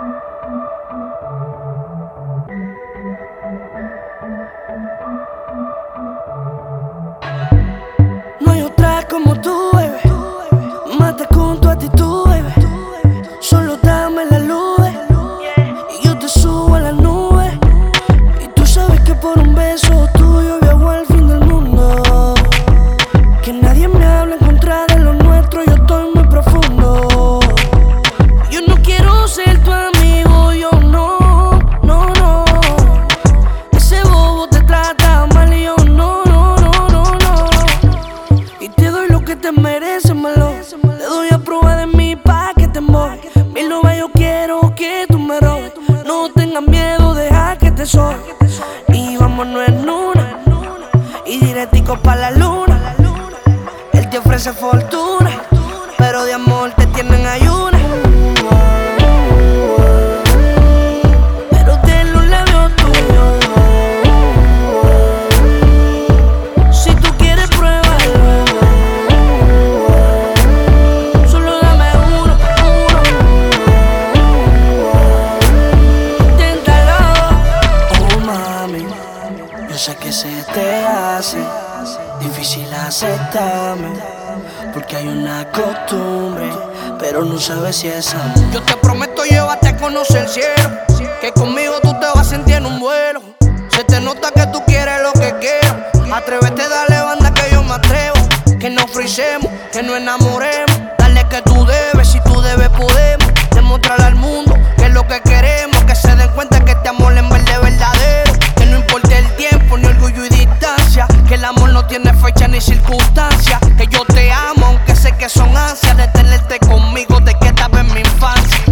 No malo. Te doy a prueba de mí pa' que te embole. Mil novas yo quiero que tú me robes. No tengas miedo, deja que te soy. Y vámonos en una. Y directico pa' la luna. Él te ofrece fortuna. Pero de amor te tienen ayuna. Que se te hace Difícil aceptarme Porque hay una costumbre Pero no sabes si es amor Yo te prometo llevarte a conocer el cielo. Que conmigo tú te vas a sentir en un vuelo. Se te nota que tú quieres lo que quiero. Atrévete, dale banda que yo me atrevo. Que nos frisemos, que nos enamoremos. Tiene fecha ni circunstancia. Que yo te amo, aunque sé que son ansias de tenerte conmigo, de que estaba en mi infancia.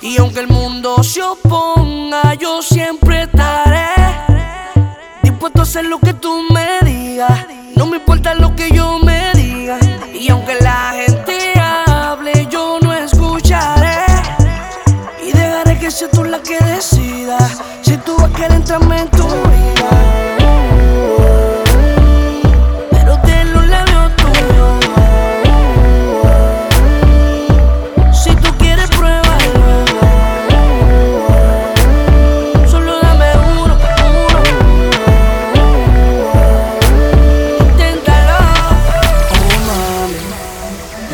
Y aunque el mundo se oponga, yo siempre estaré dispuesto a hacer lo que tú me digas. No me importa lo que yo me diga. Y aunque la gente hable, yo no escucharé. Y dejaré que sea tú la que decida.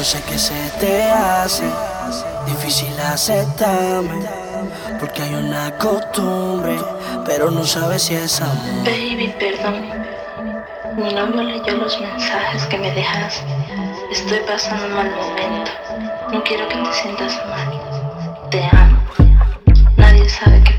Yo sé que se te hace Difícil aceptarme Porque hay una costumbre Pero no sabes si es amor Baby, perdón. No me leyó los mensajes que me dejaste. Estoy pasando un mal momento. No quiero que te sientas mal. Te amo. Nadie sabe pasar.